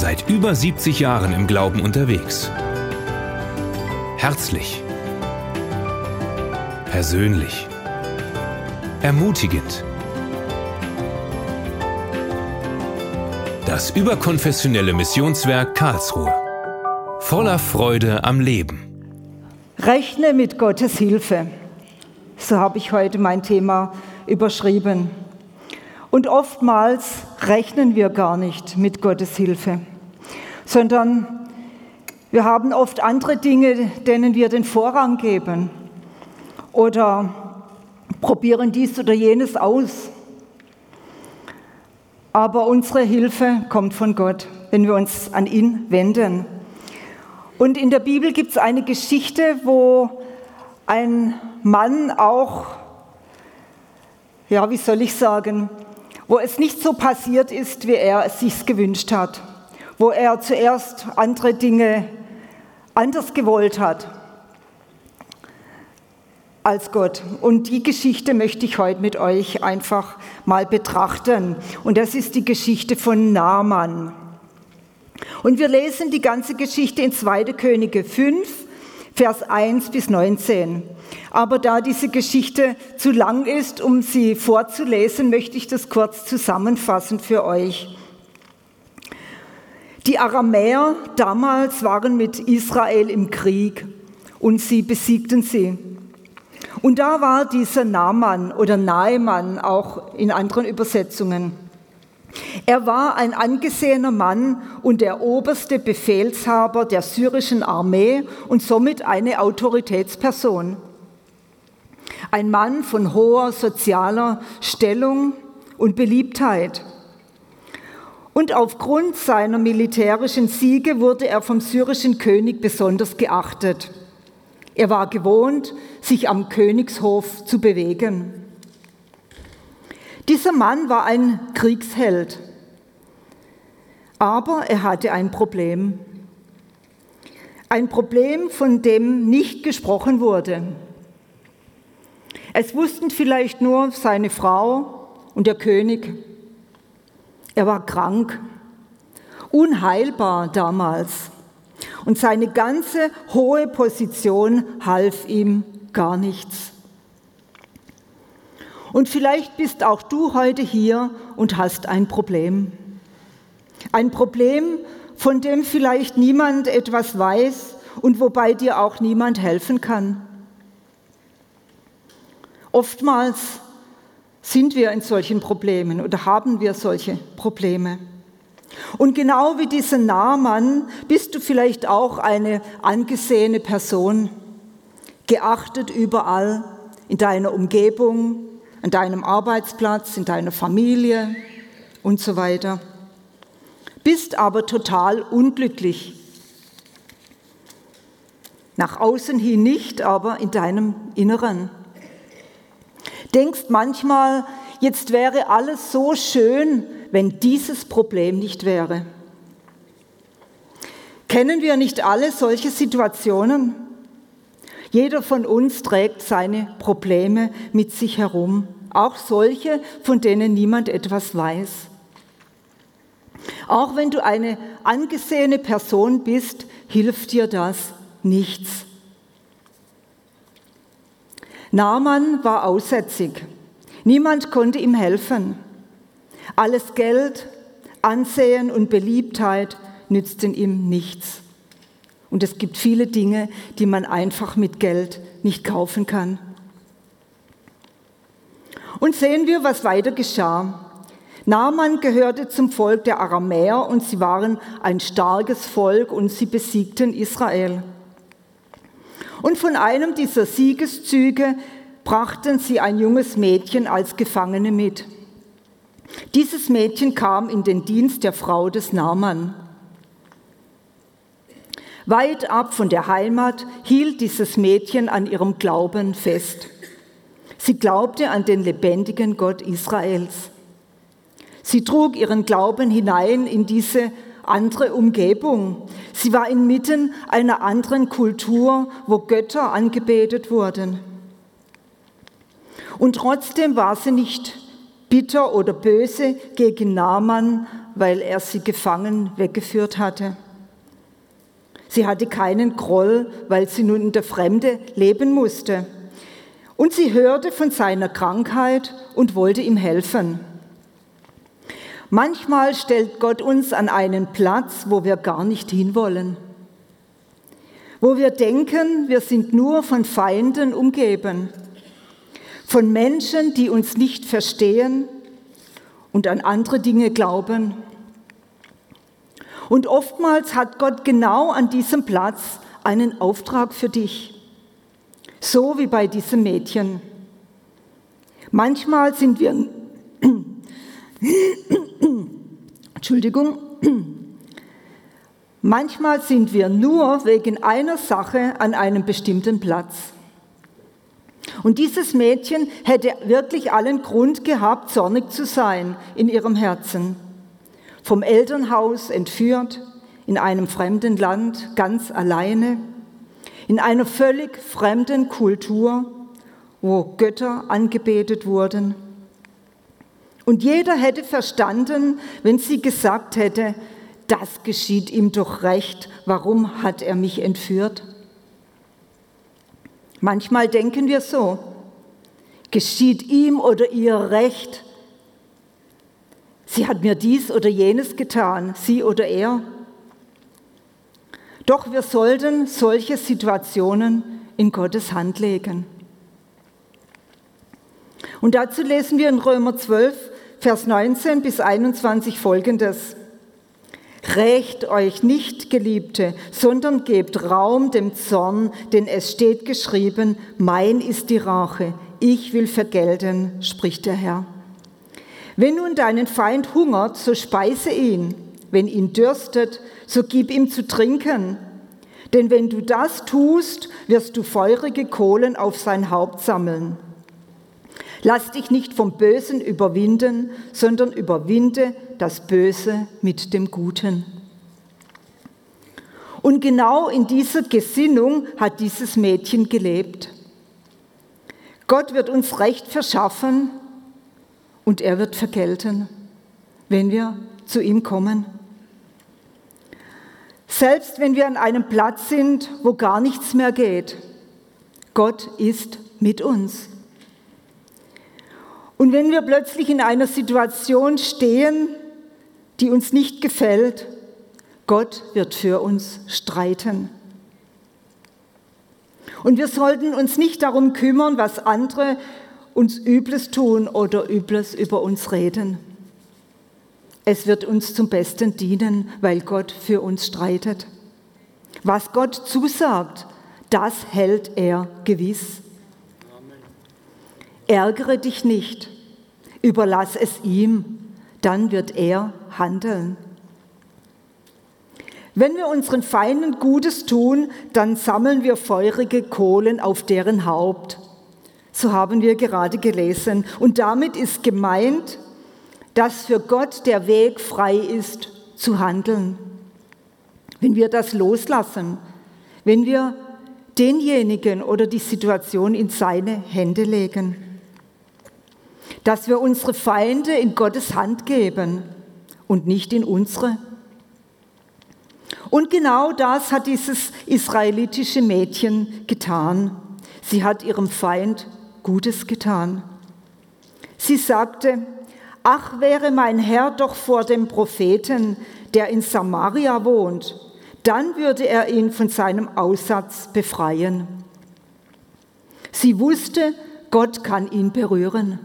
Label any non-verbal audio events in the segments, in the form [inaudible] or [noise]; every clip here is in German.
Seit über 70 Jahren im Glauben unterwegs. Herzlich. Persönlich. Ermutigend. Das überkonfessionelle Missionswerk Karlsruhe. Voller Freude am Leben. Rechne mit Gottes Hilfe. So habe ich heute mein Thema überschrieben. Und oftmals rechnen wir gar nicht mit Gottes Hilfe, sondern wir haben oft andere Dinge, denen wir den Vorrang geben oder probieren dies oder jenes aus. Aber unsere Hilfe kommt von Gott, wenn wir uns an ihn wenden. Und in der Bibel gibt es eine Geschichte, wo ein Mann auch, ja, wie soll ich sagen, wo es nicht so passiert ist, wie er es sich gewünscht hat, wo er zuerst andere Dinge anders gewollt hat als Gott. Und die Geschichte möchte ich heute mit euch einfach mal betrachten. Und das ist die Geschichte von Naaman. Und wir lesen die ganze Geschichte in 2. Könige 5, Vers 1 bis 19. Aber da diese Geschichte zu lang ist, um sie vorzulesen, möchte ich das kurz zusammenfassen für euch. Die Aramäer damals waren mit Israel im Krieg und sie besiegten sie. Und da war dieser Naaman oder Naemann auch in anderen Übersetzungen. Er war ein angesehener Mann und der oberste Befehlshaber der syrischen Armee und somit eine Autoritätsperson. Ein Mann von hoher sozialer Stellung und Beliebtheit. Und aufgrund seiner militärischen Siege wurde er vom syrischen König besonders geachtet. Er war gewohnt, sich am Königshof zu bewegen. Dieser Mann war ein Kriegsheld, aber er hatte ein Problem. Ein Problem, von dem nicht gesprochen wurde. Es wussten vielleicht nur seine Frau und der König. Er war krank, unheilbar damals. Und seine ganze hohe Position half ihm gar nichts. Und vielleicht bist auch du heute hier und hast ein Problem. Ein Problem, von dem vielleicht niemand etwas weiß und wobei dir auch niemand helfen kann. Oftmals sind wir in solchen Problemen oder haben wir solche Probleme. Und genau wie dieser Nahmann bist du vielleicht auch eine angesehene Person, geachtet überall, in deiner Umgebung, an deinem Arbeitsplatz, in deiner Familie und so weiter. Bist aber total unglücklich. Nach außen hin nicht, aber in deinem Inneren. Denkst manchmal, jetzt wäre alles so schön, wenn dieses Problem nicht wäre. Kennen wir nicht alle solche Situationen? Jeder von uns trägt seine Probleme mit sich herum, auch solche, von denen niemand etwas weiß. Auch wenn du eine angesehene Person bist, hilft dir das nichts. Naaman war aussätzig. Niemand konnte ihm helfen. Alles Geld, Ansehen und Beliebtheit nützten ihm nichts. Und es gibt viele Dinge, die man einfach mit Geld nicht kaufen kann. Und sehen wir, was weiter geschah. Naaman gehörte zum Volk der Aramäer und sie waren ein starkes Volk und sie besiegten Israel. Und von einem dieser Siegeszüge brachten sie ein junges Mädchen als Gefangene mit. Dieses Mädchen kam in den Dienst der Frau des Naaman. Weit ab von der Heimat hielt dieses Mädchen an ihrem Glauben fest. Sie glaubte an den lebendigen Gott Israels. Sie trug ihren Glauben hinein in diese andere Umgebung. Sie war inmitten einer anderen Kultur, wo Götter angebetet wurden. Und trotzdem war sie nicht bitter oder böse gegen Naaman, weil er sie gefangen weggeführt hatte. Sie hatte keinen Groll, weil sie nun in der Fremde leben musste. Und sie hörte von seiner Krankheit und wollte ihm helfen. Manchmal stellt Gott uns an einen Platz, wo wir gar nicht hinwollen. Wo wir denken, wir sind nur von Feinden umgeben. Von Menschen, die uns nicht verstehen und an andere Dinge glauben und oftmals hat Gott genau an diesem Platz einen Auftrag für dich. So wie bei diesem Mädchen. Manchmal sind wir, [clears throat] Entschuldigung, [clears throat] manchmal sind wir nur wegen einer Sache an einem bestimmten Platz. Und dieses Mädchen hätte wirklich allen Grund gehabt, zornig zu sein in ihrem Herzen vom Elternhaus entführt, in einem fremden Land ganz alleine, in einer völlig fremden Kultur, wo Götter angebetet wurden. Und jeder hätte verstanden, wenn sie gesagt hätte, das geschieht ihm doch recht, warum hat er mich entführt? Manchmal denken wir so, geschieht ihm oder ihr recht, Sie hat mir dies oder jenes getan, sie oder er. Doch wir sollten solche Situationen in Gottes Hand legen. Und dazu lesen wir in Römer 12, Vers 19 bis 21 folgendes. Rächt euch nicht, Geliebte, sondern gebt Raum dem Zorn, denn es steht geschrieben, mein ist die Rache, ich will vergelten, spricht der Herr. Wenn nun deinen Feind hungert, so speise ihn. Wenn ihn dürstet, so gib ihm zu trinken. Denn wenn du das tust, wirst du feurige Kohlen auf sein Haupt sammeln. Lass dich nicht vom Bösen überwinden, sondern überwinde das Böse mit dem Guten. Und genau in dieser Gesinnung hat dieses Mädchen gelebt. Gott wird uns Recht verschaffen, und er wird vergelten, wenn wir zu ihm kommen. Selbst wenn wir an einem Platz sind, wo gar nichts mehr geht, Gott ist mit uns. Und wenn wir plötzlich in einer Situation stehen, die uns nicht gefällt, Gott wird für uns streiten. Und wir sollten uns nicht darum kümmern, was andere uns Übles tun oder Übles über uns reden. Es wird uns zum Besten dienen, weil Gott für uns streitet. Was Gott zusagt, das hält er gewiss. Ärgere dich nicht, überlass es ihm, dann wird er handeln. Wenn wir unseren Feinden Gutes tun, dann sammeln wir feurige Kohlen auf deren Haupt. So haben wir gerade gelesen. Und damit ist gemeint, dass für Gott der Weg frei ist, zu handeln. Wenn wir das loslassen, wenn wir denjenigen oder die Situation in seine Hände legen, dass wir unsere Feinde in Gottes Hand geben und nicht in unsere. Und genau das hat dieses israelitische Mädchen getan. Sie hat ihrem Feind Gutes getan. Sie sagte, ach wäre mein Herr doch vor dem Propheten, der in Samaria wohnt, dann würde er ihn von seinem Aussatz befreien. Sie wusste, Gott kann ihn berühren.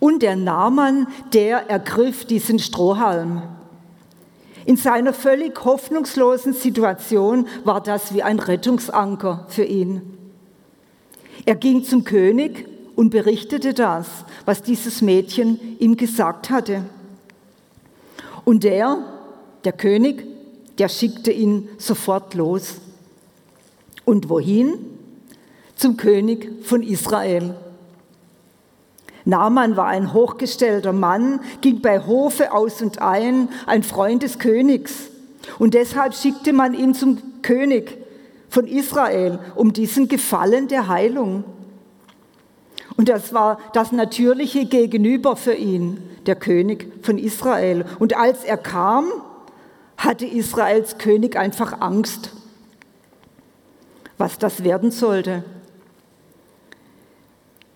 Und der Naaman, der ergriff diesen Strohhalm. In seiner völlig hoffnungslosen Situation war das wie ein Rettungsanker für ihn. Er ging zum König und berichtete das, was dieses Mädchen ihm gesagt hatte. Und der, der König, der schickte ihn sofort los. Und wohin? Zum König von Israel. Naaman war ein hochgestellter Mann, ging bei Hofe aus und ein, ein Freund des Königs. Und deshalb schickte man ihn zum König von Israel um diesen Gefallen der Heilung. Und das war das natürliche Gegenüber für ihn, der König von Israel. Und als er kam, hatte Israels König einfach Angst, was das werden sollte.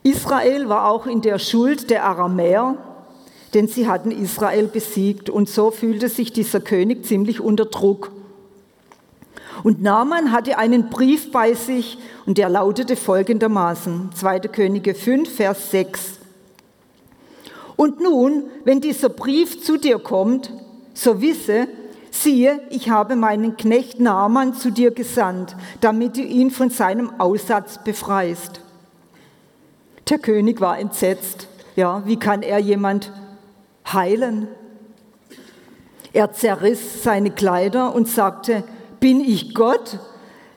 Israel war auch in der Schuld der Aramäer, denn sie hatten Israel besiegt und so fühlte sich dieser König ziemlich unter Druck. Und Naaman hatte einen Brief bei sich und der lautete folgendermaßen, 2. Könige 5, Vers 6. Und nun, wenn dieser Brief zu dir kommt, so wisse, siehe, ich habe meinen Knecht Naaman zu dir gesandt, damit du ihn von seinem Aussatz befreist. Der König war entsetzt. Ja, wie kann er jemand heilen? Er zerriss seine Kleider und sagte, bin ich Gott,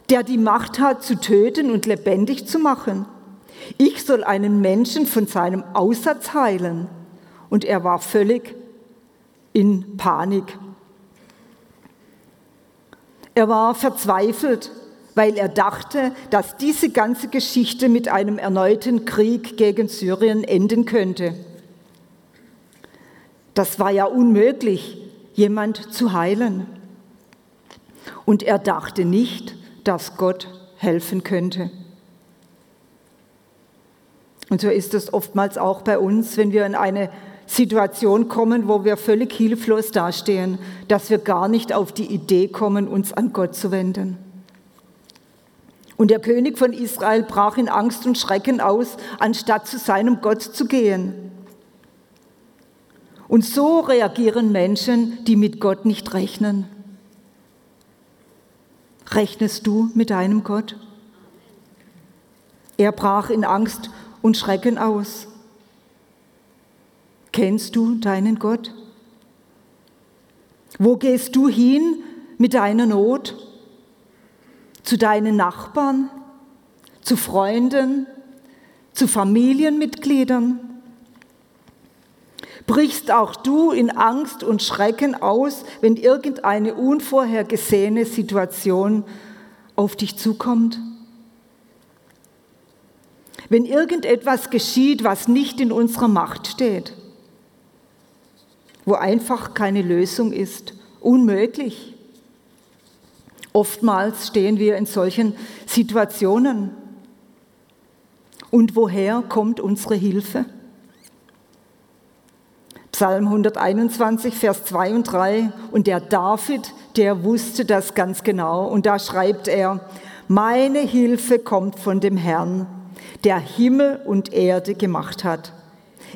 der die Macht hat zu töten und lebendig zu machen? Ich soll einen Menschen von seinem Aussatz heilen. Und er war völlig in Panik. Er war verzweifelt, weil er dachte, dass diese ganze Geschichte mit einem erneuten Krieg gegen Syrien enden könnte. Das war ja unmöglich, jemand zu heilen. Und er dachte nicht, dass Gott helfen könnte. Und so ist es oftmals auch bei uns, wenn wir in eine Situation kommen, wo wir völlig hilflos dastehen, dass wir gar nicht auf die Idee kommen, uns an Gott zu wenden. Und der König von Israel brach in Angst und Schrecken aus, anstatt zu seinem Gott zu gehen. Und so reagieren Menschen, die mit Gott nicht rechnen. Rechnest du mit deinem Gott? Er brach in Angst und Schrecken aus. Kennst du deinen Gott? Wo gehst du hin mit deiner Not? Zu deinen Nachbarn, zu Freunden, zu Familienmitgliedern? Brichst auch du in Angst und Schrecken aus, wenn irgendeine unvorhergesehene Situation auf dich zukommt? Wenn irgendetwas geschieht, was nicht in unserer Macht steht, wo einfach keine Lösung ist, unmöglich. Oftmals stehen wir in solchen Situationen. Und woher kommt unsere Hilfe? Psalm 121, Vers 2 und 3. Und der David, der wusste das ganz genau. Und da schreibt er, meine Hilfe kommt von dem Herrn, der Himmel und Erde gemacht hat.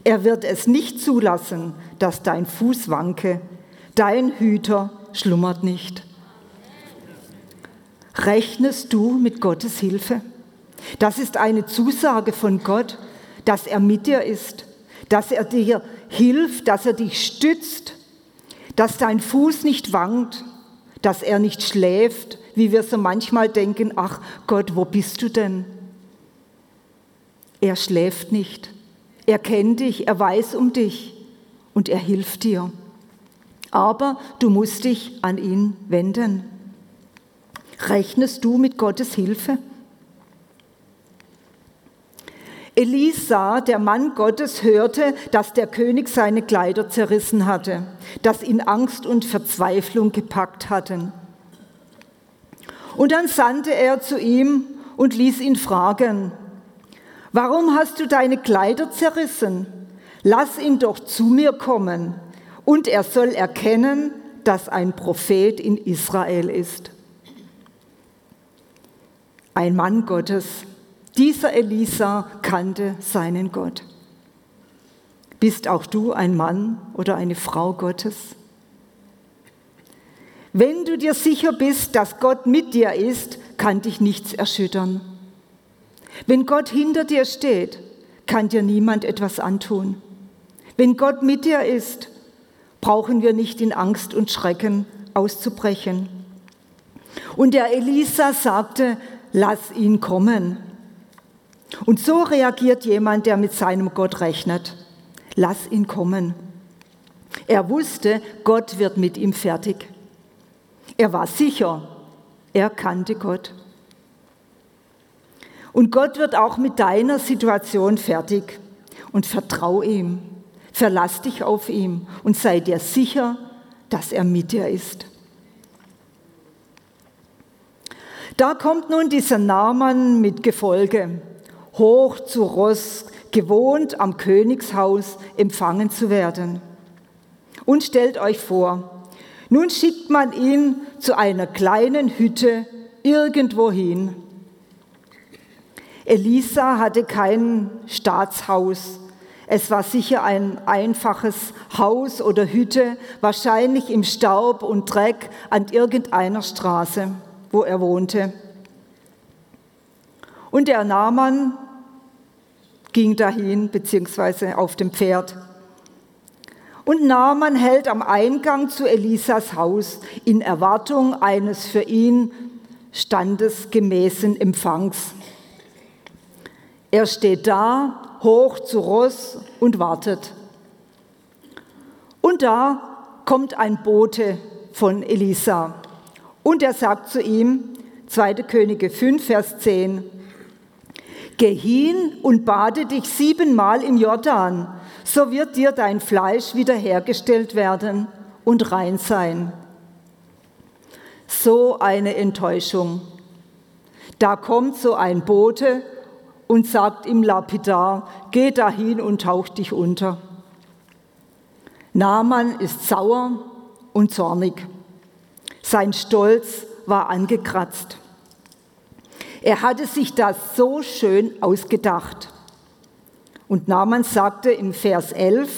Er wird es nicht zulassen, dass dein Fuß wanke. Dein Hüter schlummert nicht. Rechnest du mit Gottes Hilfe? Das ist eine Zusage von Gott, dass er mit dir ist, dass er dir hilft, dass er dich stützt, dass dein Fuß nicht wankt, dass er nicht schläft, wie wir so manchmal denken, ach Gott, wo bist du denn? Er schläft nicht. Er kennt dich, er weiß um dich und er hilft dir. Aber du musst dich an ihn wenden. Rechnest du mit Gottes Hilfe? Elisa, der Mann Gottes, hörte, dass der König seine Kleider zerrissen hatte, dass ihn Angst und Verzweiflung gepackt hatten. Und dann sandte er zu ihm und ließ ihn fragen, warum hast du deine Kleider zerrissen? Lass ihn doch zu mir kommen und er soll erkennen, dass ein Prophet in Israel ist. Ein Mann Gottes, dieser Elisa kannte seinen Gott. Bist auch du ein Mann oder eine Frau Gottes? Wenn du dir sicher bist, dass Gott mit dir ist, kann dich nichts erschüttern. Wenn Gott hinter dir steht, kann dir niemand etwas antun. Wenn Gott mit dir ist, brauchen wir nicht in Angst und Schrecken auszubrechen. Und der Elisa sagte, lass ihn kommen. Und so reagiert jemand, der mit seinem Gott rechnet. Lass ihn kommen. Er wusste, Gott wird mit ihm fertig. Er war sicher, er kannte Gott. Und Gott wird auch mit deiner Situation fertig. Und vertrau ihm, verlass dich auf ihn und sei dir sicher, dass er mit dir ist. Da kommt nun dieser Naaman mit Gefolge, hoch zu Ross, gewohnt am Königshaus empfangen zu werden. Und stellt euch vor, nun schickt man ihn zu einer kleinen Hütte irgendwohin. Elisa hatte kein Staatshaus. Es war sicher ein einfaches Haus oder Hütte, wahrscheinlich im Staub und Dreck an irgendeiner Straße, wo er wohnte. Und der Naaman ging dahin, beziehungsweise auf dem Pferd. Und Naaman hält am Eingang zu Elisas Haus in Erwartung eines für ihn standesgemäßen Empfangs. Er steht da, hoch zu Ross und wartet. Und da kommt ein Bote von Elisa. Und er sagt zu ihm, 2. Könige 5, Vers 10, Geh hin und bade dich siebenmal im Jordan, so wird dir dein Fleisch wiederhergestellt werden und rein sein. So eine Enttäuschung. Da kommt so ein Bote und sagt ihm lapidar, geh dahin und tauch dich unter. Naaman ist sauer und zornig. Sein Stolz war angekratzt. Er hatte sich das so schön ausgedacht. Und Naaman sagte im Vers 11,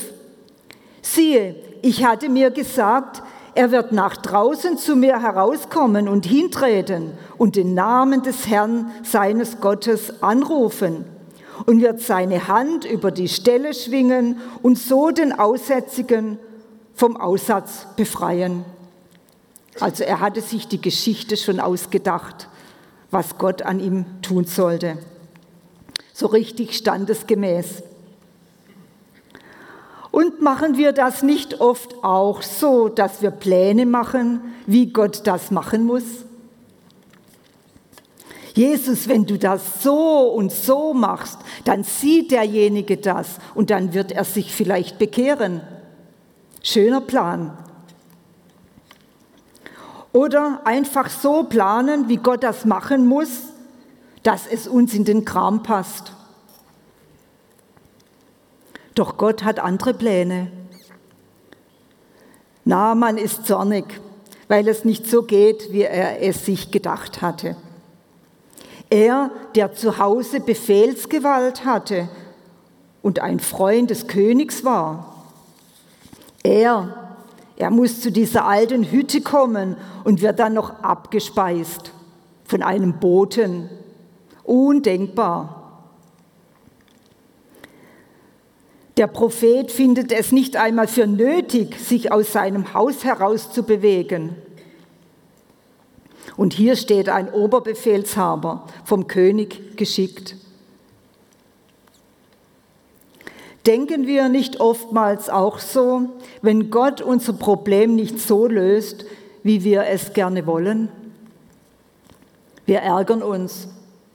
siehe, ich hatte mir gesagt, er wird nach draußen zu mir herauskommen und hintreten und den Namen des Herrn seines Gottes anrufen und wird seine Hand über die Stelle schwingen und so den Aussätzigen vom Aussatz befreien. Also er hatte sich die Geschichte schon ausgedacht, was Gott an ihm tun sollte. So richtig standesgemäß. Und machen wir das nicht oft auch so, dass wir Pläne machen, wie Gott das machen muss? Jesus, wenn du das so und so machst, dann sieht derjenige das und dann wird er sich vielleicht bekehren. Schöner Plan. Oder einfach so planen, wie Gott das machen muss, dass es uns in den Kram passt. Doch Gott hat andere Pläne. Naaman ist zornig, weil es nicht so geht, wie er es sich gedacht hatte. Er, der zu Hause Befehlsgewalt hatte und ein Freund des Königs war. Er, er muss zu dieser alten Hütte kommen und wird dann noch abgespeist von einem Boten. Undenkbar. Der Prophet findet es nicht einmal für nötig, sich aus seinem Haus herauszubewegen. Und hier steht ein Oberbefehlshaber vom König geschickt. Denken wir nicht oftmals auch so, wenn Gott unser Problem nicht so löst, wie wir es gerne wollen? Wir ärgern uns,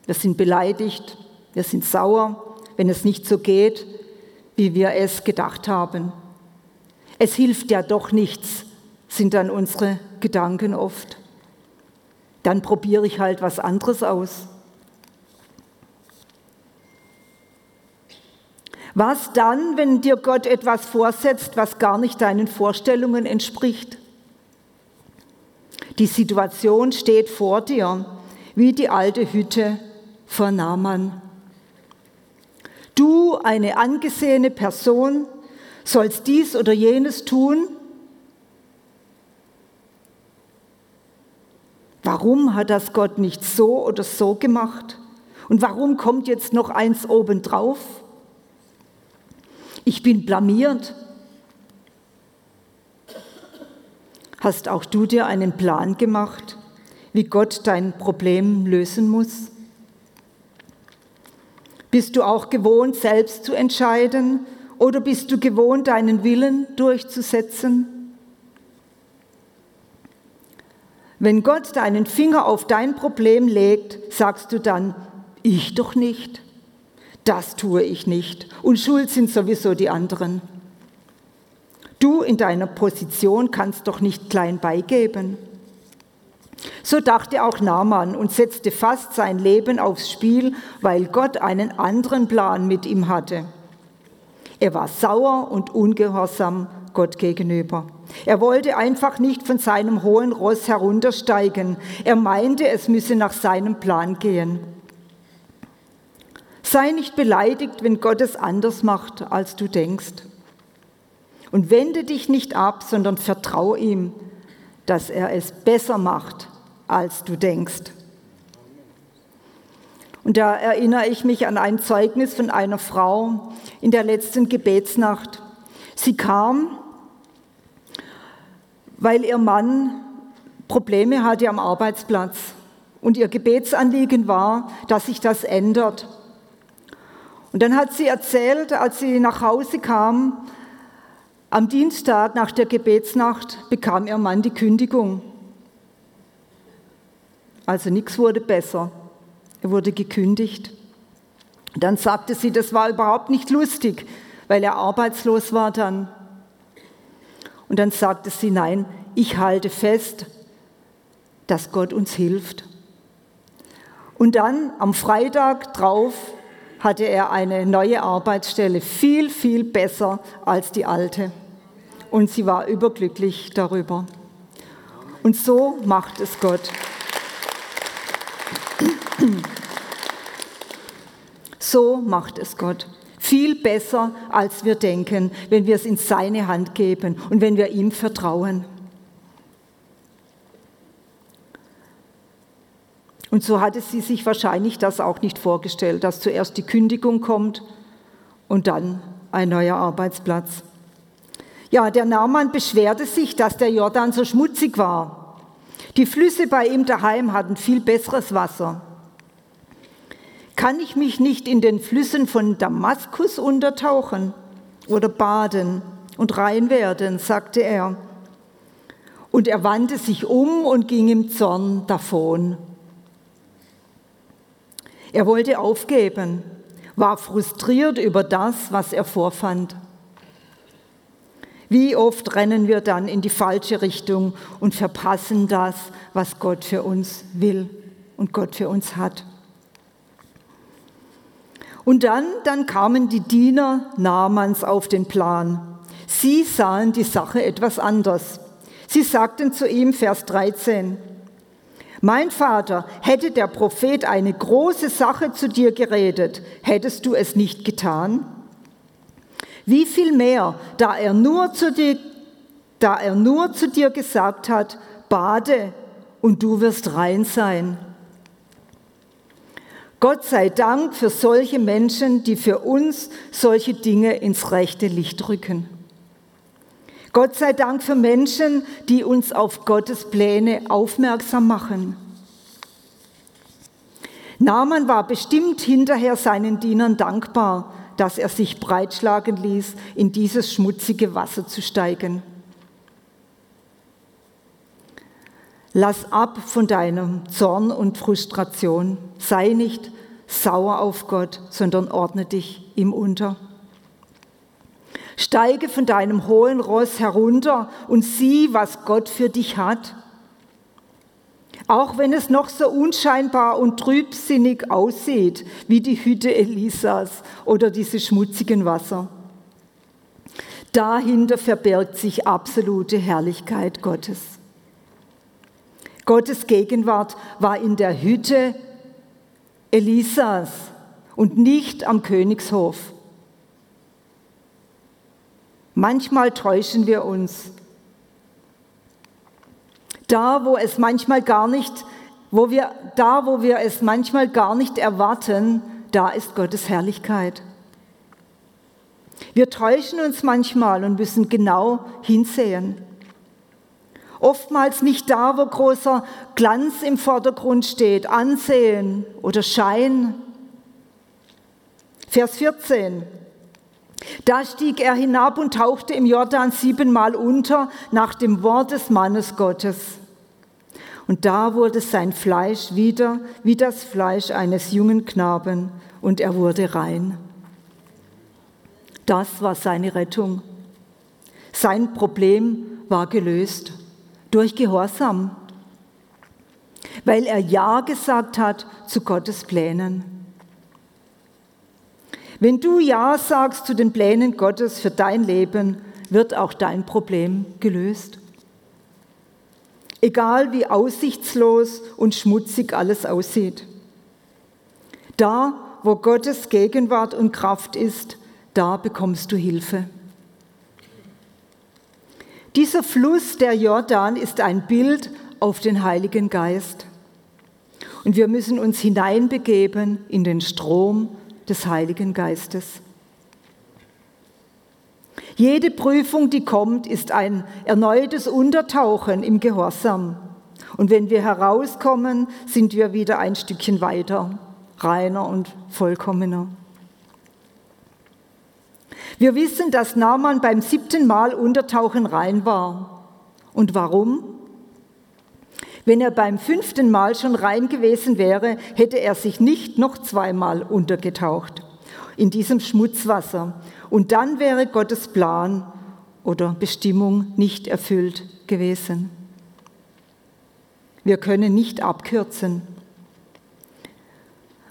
wir sind beleidigt, wir sind sauer, wenn es nicht so geht, wie wir es gedacht haben. Es hilft ja doch nichts, sind dann unsere Gedanken oft. Dann probiere ich halt was anderes aus. Was dann, wenn dir Gott etwas vorsetzt, was gar nicht deinen Vorstellungen entspricht? Die Situation steht vor dir, wie die alte Hütte vor Naaman. Du, eine angesehene Person, sollst dies oder jenes tun? Warum hat das Gott nicht so oder so gemacht? Und warum kommt jetzt noch eins obendrauf? Ich bin blamiert. Hast auch du dir einen Plan gemacht, wie Gott dein Problem lösen muss? Bist du auch gewohnt, selbst zu entscheiden oder bist du gewohnt, deinen Willen durchzusetzen? Wenn Gott deinen Finger auf dein Problem legt, sagst du dann, ich doch nicht. Das tue ich nicht. Und schuld sind sowieso die anderen. Du in deiner Position kannst doch nicht klein beigeben. So dachte auch Naaman und setzte fast sein Leben aufs Spiel, weil Gott einen anderen Plan mit ihm hatte. Er war sauer und ungehorsam Gott gegenüber. Er wollte einfach nicht von seinem hohen Ross heruntersteigen. Er meinte, es müsse nach seinem Plan gehen. Sei nicht beleidigt, wenn Gott es anders macht, als du denkst. Und wende dich nicht ab, sondern vertrau ihm, dass er es besser macht, als du denkst. Und da erinnere ich mich an ein Zeugnis von einer Frau in der letzten Gebetsnacht. Sie kam, weil ihr Mann Probleme hatte am Arbeitsplatz. Und ihr Gebetsanliegen war, dass sich das ändert. Und dann hat sie erzählt, als sie nach Hause kam, am Dienstag nach der Gebetsnacht bekam ihr Mann die Kündigung. Also nichts wurde besser. Er wurde gekündigt. Dann sagte sie, das war überhaupt nicht lustig, weil er arbeitslos war dann. Und dann sagte sie, nein, ich halte fest, dass Gott uns hilft. Und dann am Freitag drauf hatte er eine neue Arbeitsstelle, viel, viel besser als die alte. Und sie war überglücklich darüber. Und so macht es Gott. So macht es Gott. Viel besser, als wir denken, wenn wir es in seine Hand geben und wenn wir ihm vertrauen. Und so hatte sie sich wahrscheinlich das auch nicht vorgestellt, dass zuerst die Kündigung kommt und dann ein neuer Arbeitsplatz. Ja, der Naaman beschwerte sich, dass der Jordan so schmutzig war. Die Flüsse bei ihm daheim hatten viel besseres Wasser. Kann ich mich nicht in den Flüssen von Damaskus untertauchen oder baden und rein werden, sagte er. Und er wandte sich um und ging im Zorn davon. Er wollte aufgeben, war frustriert über das, was er vorfand. Wie oft rennen wir dann in die falsche Richtung und verpassen das, was Gott für uns will und Gott für uns hat. Und dann, dann kamen die Diener Namans auf den Plan. Sie sahen die Sache etwas anders. Sie sagten zu ihm, Vers 13, mein Vater, hätte der Prophet eine große Sache zu dir geredet, hättest du es nicht getan? Wie viel mehr, da er nur zu dir, da er nur zu dir gesagt hat, bade und du wirst rein sein. Gott sei Dank für solche Menschen, die für uns solche Dinge ins rechte Licht rücken. Gott sei Dank für Menschen, die uns auf Gottes Pläne aufmerksam machen. Naaman war bestimmt hinterher seinen Dienern dankbar, dass er sich breitschlagen ließ, in dieses schmutzige Wasser zu steigen. Lass ab von deinem Zorn und Frustration. Sei nicht sauer auf Gott, sondern ordne dich ihm unter. Steige von deinem hohen Ross herunter und sieh, was Gott für dich hat. Auch wenn es noch so unscheinbar und trübsinnig aussieht, wie die Hütte Elisas oder diese schmutzigen Wasser. Dahinter verbirgt sich absolute Herrlichkeit Gottes. Gottes Gegenwart war in der Hütte Elisas und nicht am Königshof. Manchmal täuschen wir uns. Da, wo es manchmal gar nicht, wo wir, da, wo wir es manchmal gar nicht erwarten, da ist Gottes Herrlichkeit. Wir täuschen uns manchmal und müssen genau hinsehen. Oftmals nicht da, wo großer Glanz im Vordergrund steht, Ansehen oder Schein. Vers 14. Da stieg er hinab und tauchte im Jordan siebenmal unter nach dem Wort des Mannes Gottes. Und da wurde sein Fleisch wieder wie das Fleisch eines jungen Knaben und er wurde rein. Das war seine Rettung. Sein Problem war gelöst durch Gehorsam, weil er Ja gesagt hat zu Gottes Plänen. Wenn du Ja sagst zu den Plänen Gottes für dein Leben, wird auch dein Problem gelöst. Egal wie aussichtslos und schmutzig alles aussieht. Da, wo Gottes Gegenwart und Kraft ist, da bekommst du Hilfe. Dieser Fluss, der Jordan, ist ein Bild auf den Heiligen Geist. Und wir müssen uns hineinbegeben in den Strom des Heiligen Geistes. Jede Prüfung, die kommt, ist ein erneutes Untertauchen im Gehorsam. Und wenn wir herauskommen, sind wir wieder ein Stückchen weiter, reiner und vollkommener. Wir wissen, dass Naaman beim siebten Mal Untertauchen rein war. Und warum? Wenn er beim fünften Mal schon rein gewesen wäre, hätte er sich nicht noch zweimal untergetaucht in diesem Schmutzwasser. Und dann wäre Gottes Plan oder Bestimmung nicht erfüllt gewesen. Wir können nicht abkürzen.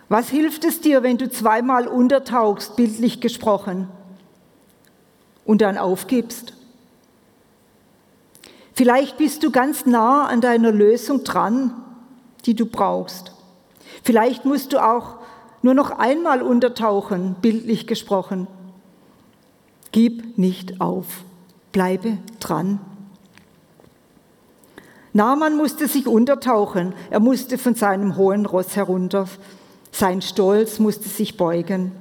Was hilft es dir, wenn du zweimal untertauchst, bildlich gesprochen? und dann aufgibst. Vielleicht bist du ganz nah an deiner Lösung dran, die du brauchst. Vielleicht musst du auch nur noch einmal untertauchen, bildlich gesprochen. Gib nicht auf, bleibe dran. Naaman musste sich untertauchen, er musste von seinem hohen Ross herunter, sein Stolz musste sich beugen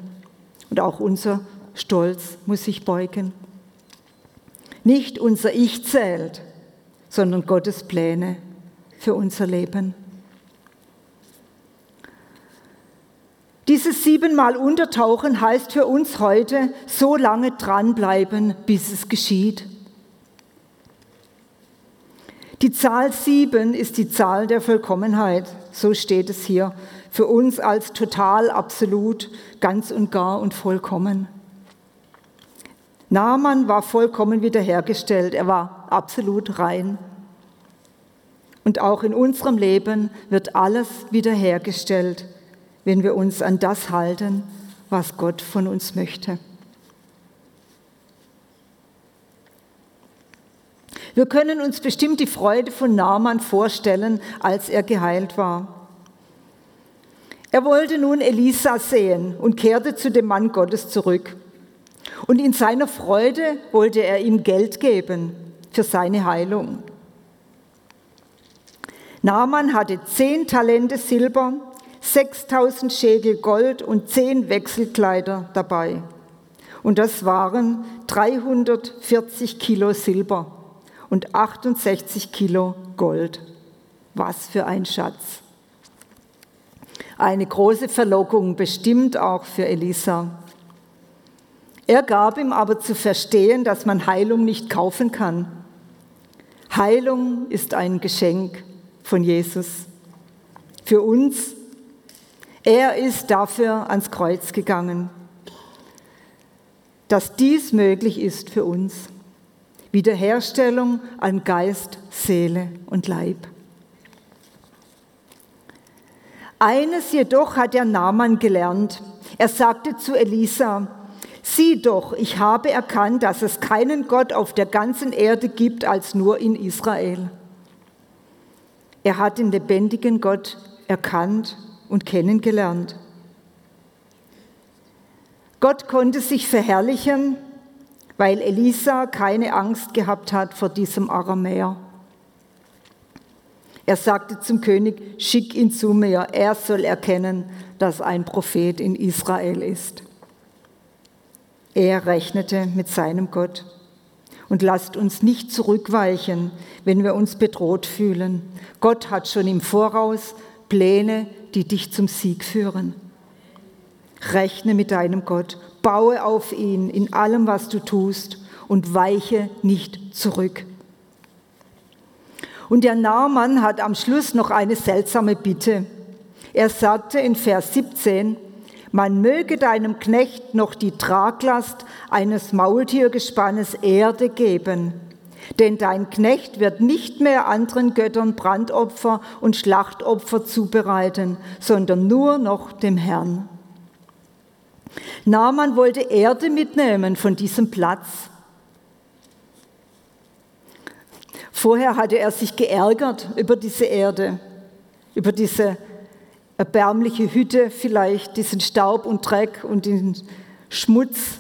und auch unser Stolz muss sich beugen. Nicht unser Ich zählt, sondern Gottes Pläne für unser Leben. Dieses siebenmal Untertauchen heißt für uns heute so lange dranbleiben, bis es geschieht. Die Zahl sieben ist die Zahl der Vollkommenheit, so steht es hier, für uns als total, absolut, ganz und gar und vollkommen. Naaman war vollkommen wiederhergestellt, er war absolut rein. Und auch in unserem Leben wird alles wiederhergestellt, wenn wir uns an das halten, was Gott von uns möchte. Wir können uns bestimmt die Freude von Naaman vorstellen, als er geheilt war. Er wollte nun Elisa sehen und kehrte zu dem Mann Gottes zurück. Und in seiner Freude wollte er ihm Geld geben für seine Heilung. Naaman hatte zehn Talente Silber, 6000 Schädel Gold und zehn Wechselkleider dabei. Und das waren 340 Kilo Silber und 68 Kilo Gold. Was für ein Schatz. Eine große Verlockung bestimmt auch für Elisa. Er gab ihm aber zu verstehen, dass man Heilung nicht kaufen kann. Heilung ist ein Geschenk von Jesus für uns. Er ist dafür ans Kreuz gegangen, dass dies möglich ist für uns. Wiederherstellung an Geist, Seele und Leib. Eines jedoch hat der Naaman gelernt. Er sagte zu Elisa, Sieh doch, ich habe erkannt, dass es keinen Gott auf der ganzen Erde gibt als nur in Israel. Er hat den lebendigen Gott erkannt und kennengelernt. Gott konnte sich verherrlichen, weil Elisa keine Angst gehabt hat vor diesem Aramäer. Er sagte zum König, schick ihn zu mir, er soll erkennen, dass ein Prophet in Israel ist. Er rechnete mit seinem Gott. Und lasst uns nicht zurückweichen, wenn wir uns bedroht fühlen. Gott hat schon im Voraus Pläne, die dich zum Sieg führen. Rechne mit deinem Gott, baue auf ihn in allem, was du tust und weiche nicht zurück. Und der Naaman hat am Schluss noch eine seltsame Bitte. Er sagte in Vers 17, man möge deinem Knecht noch die Traglast eines Maultiergespannes Erde geben, denn dein Knecht wird nicht mehr anderen Göttern Brandopfer und Schlachtopfer zubereiten, sondern nur noch dem Herrn. Naaman wollte Erde mitnehmen von diesem Platz. Vorher hatte er sich geärgert über diese Erde, über diese erbärmliche Hütte vielleicht, diesen Staub und Dreck und den Schmutz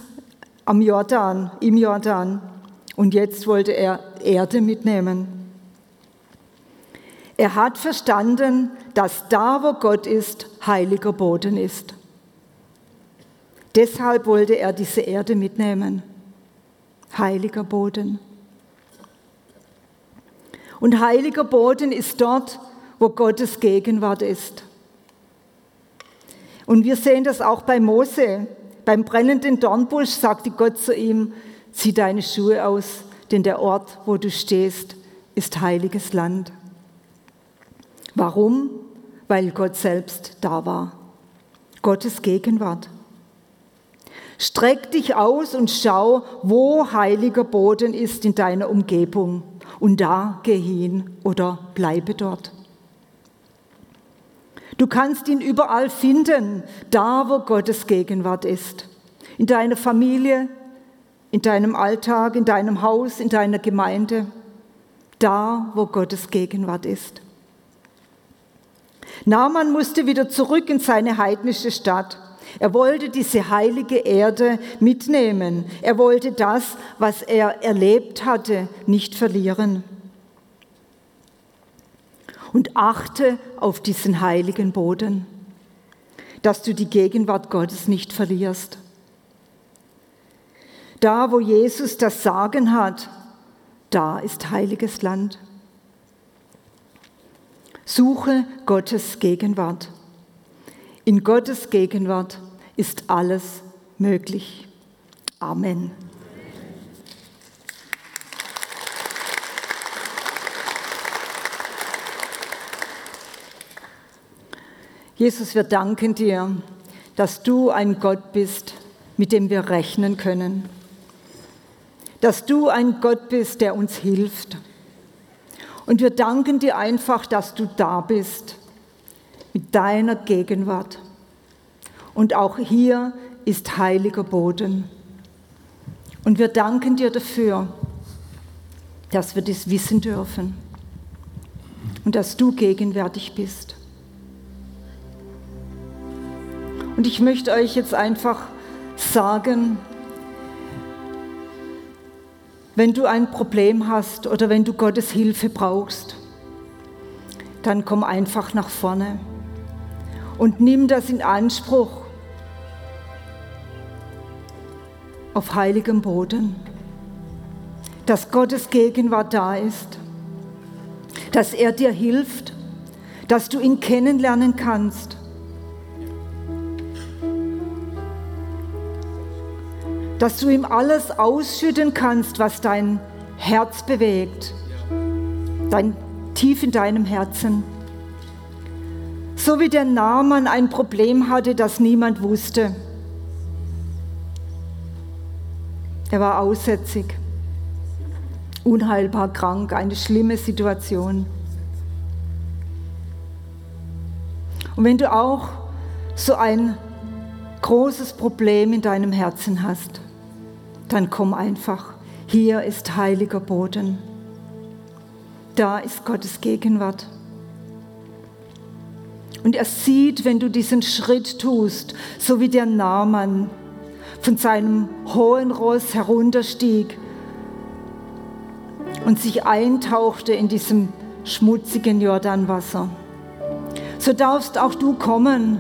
am Jordan, im Jordan. Und jetzt wollte er Erde mitnehmen. Er hat verstanden, dass da, wo Gott ist, heiliger Boden ist. Deshalb wollte er diese Erde mitnehmen. Heiliger Boden. Und heiliger Boden ist dort, wo Gottes Gegenwart ist. Und wir sehen das auch bei Mose. Beim brennenden Dornbusch sagte Gott zu ihm, zieh deine Schuhe aus, denn der Ort, wo du stehst, ist heiliges Land. Warum? Weil Gott selbst da war. Gottes Gegenwart. Streck dich aus und schau, wo heiliger Boden ist in deiner Umgebung. Und da geh hin oder bleibe dort. Du kannst ihn überall finden, da wo Gottes Gegenwart ist. In deiner Familie, in deinem Alltag, in deinem Haus, in deiner Gemeinde. Da wo Gottes Gegenwart ist. Naaman musste wieder zurück in seine heidnische Stadt. Er wollte diese heilige Erde mitnehmen. Er wollte das, was er erlebt hatte, nicht verlieren und achte auf diesen heiligen Boden, dass du die Gegenwart Gottes nicht verlierst. Da, wo Jesus das Sagen hat, da ist heiliges Land. Suche Gottes Gegenwart. In Gottes Gegenwart ist alles möglich. Amen. Jesus, wir danken dir, dass du ein Gott bist, mit dem wir rechnen können. Dass du ein Gott bist, der uns hilft. Und wir danken dir einfach, dass du da bist mit deiner Gegenwart. Und auch hier ist heiliger Boden. Und wir danken dir dafür, dass wir das wissen dürfen und dass du gegenwärtig bist. Und ich möchte euch jetzt einfach sagen, wenn du ein Problem hast oder wenn du Gottes Hilfe brauchst, dann komm einfach nach vorne und nimm das in Anspruch auf heiligem Boden, dass Gottes Gegenwart da ist, dass er dir hilft, dass du ihn kennenlernen kannst dass du ihm alles ausschütten kannst, was dein Herz bewegt, dein, tief in deinem Herzen. So wie der Naaman ein Problem hatte, das niemand wusste. Er war aussätzig, unheilbar krank, eine schlimme Situation. Und wenn du auch so ein großes Problem in deinem Herzen hast, dann komm einfach. Hier ist heiliger Boden. Da ist Gottes Gegenwart. Und er sieht, wenn du diesen Schritt tust, so wie der Naaman von seinem hohen Ross herunterstieg und sich eintauchte in diesem schmutzigen Jordanwasser. So darfst auch du kommen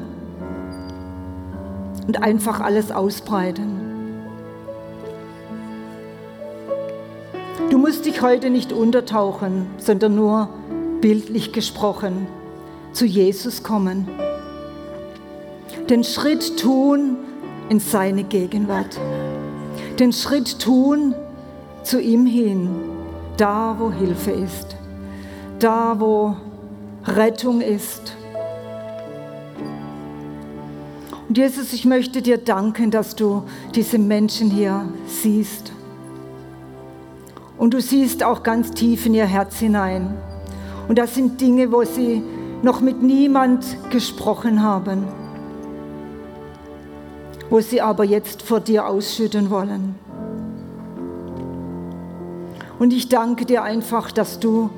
und einfach alles ausbreiten. Musst dich heute nicht untertauchen, sondern nur bildlich gesprochen zu Jesus kommen. Den Schritt tun in seine Gegenwart. Den Schritt tun zu ihm hin, da wo Hilfe ist. da wo Rettung ist. Und Jesus, ich möchte dir danken, dass du diese Menschen hier siehst. Und du siehst auch ganz tief in ihr Herz hinein. Und das sind Dinge, wo sie noch mit niemand gesprochen haben, wo sie aber jetzt vor dir ausschütten wollen. Und ich danke dir einfach, dass du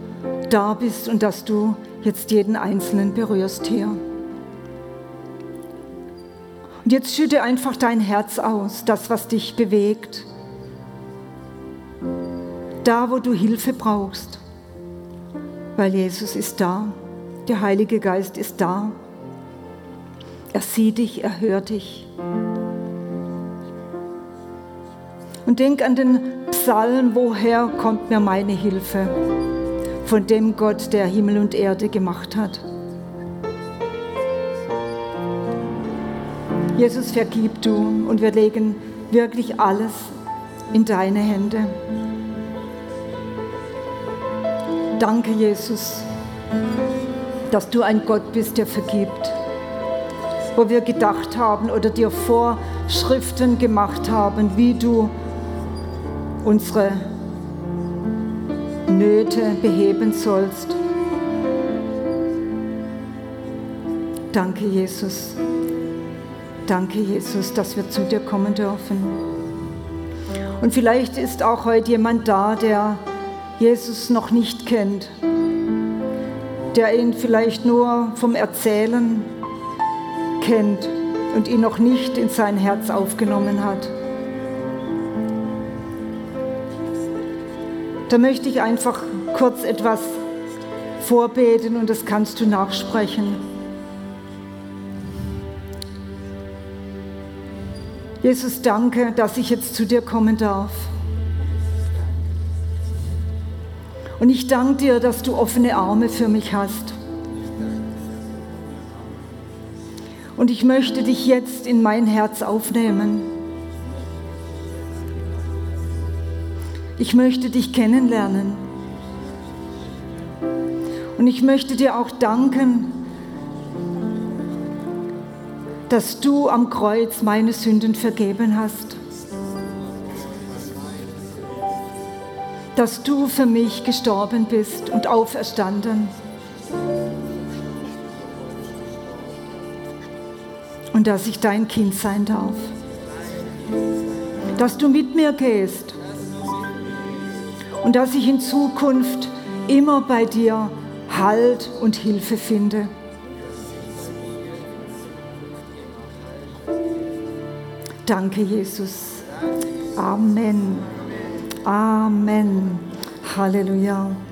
da bist und dass du jetzt jeden Einzelnen berührst hier. Und jetzt schütte einfach dein Herz aus, das, was dich bewegt. Da, wo du Hilfe brauchst, weil Jesus ist da, der Heilige Geist ist da. Er sieht dich, er hört dich. Und denk an den Psalm, woher kommt mir meine Hilfe? Von dem Gott, der Himmel und Erde gemacht hat. Jesus, vergib du und wir legen wirklich alles in deine Hände. Danke, Jesus, dass du ein Gott bist, der vergibt. Wo wir gedacht haben oder dir Vorschriften gemacht haben, wie du unsere Nöte beheben sollst. Danke, Jesus. Danke, Jesus, dass wir zu dir kommen dürfen. Und vielleicht ist auch heute jemand da, der Jesus noch nicht kennt, der ihn vielleicht nur vom Erzählen kennt und ihn noch nicht in sein Herz aufgenommen hat. Da möchte ich einfach kurz etwas vorbeten und das kannst du nachsprechen. Jesus, danke, dass ich jetzt zu dir kommen darf. Und ich danke dir, dass du offene Arme für mich hast. Und ich möchte dich jetzt in mein Herz aufnehmen. Ich möchte dich kennenlernen. Und ich möchte dir auch danken, dass du am Kreuz meine Sünden vergeben hast. Dass du für mich gestorben bist und auferstanden. Und dass ich dein Kind sein darf. Dass du mit mir gehst und dass ich in Zukunft immer bei dir Halt und Hilfe finde. Danke, Jesus. Amen. Amen. Halleluja.